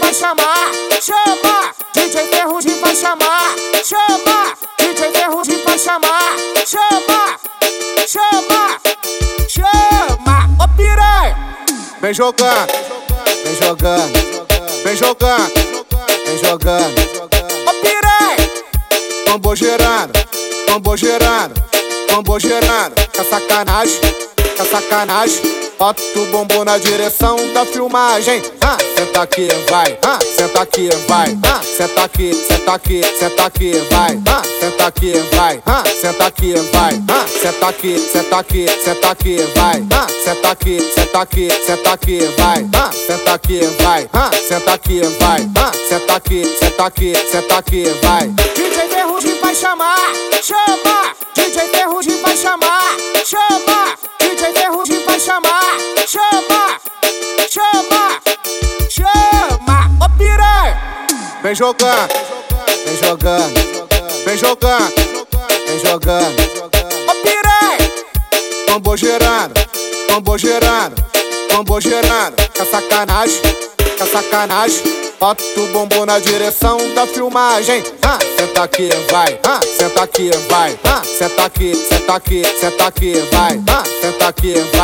vai chamar, chama. DJ Ferrugem vai chamar, chama. DJ Ferrugem vai chamar, chama, chama, chama. Ô piranha, Vem jogando, vem jogando, vem jogando, vem jogando. ô piranha, Tambor gerando, tambor gerando, tambor gerando. Tá sacanagem, tá sacanagem. Bota o bumbum na direção da filmagem. Ah, senta aqui, vai. Ah, senta aqui, vai. Ah, senta aqui, senta aqui, senta aqui, vai. Ah, senta aqui, vai. Ah, senta aqui, vai. Ah, senta aqui, senta aqui, senta aqui, vai. Ah, senta aqui, senta aqui, senta aqui, vai. Ah, senta aqui, vai. Ah, senta aqui, vai. Ah, senta aqui, senta aqui, senta aqui, vai. DJ Ferrugem vai chamar, chama. DJ Ferrugem vai chamar, chama. Vem jogando, vem jogando, vem jogando, vem jogando. ô piranha, Tambor gerando, tambor gerando, tambor gerando. Tá sacanagem, tá sacanagem. Bota o bumbum na direção da filmagem. Ah, senta aqui, vai. Ah, senta aqui, vai. Ah, senta aqui, senta aqui, senta aqui, vai. Ah, senta aqui, vai.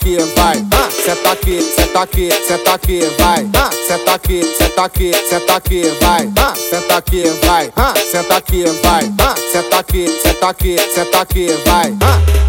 Ah, aqui, vai. Ah, senta aqui, senta aqui, senta aqui, vai. Ah, senta aqui, senta aqui, senta aqui, vai. Ah, senta aqui, vai. Ah, senta aqui, vai. Ah, senta aqui, senta aqui, senta aqui, vai. Ah,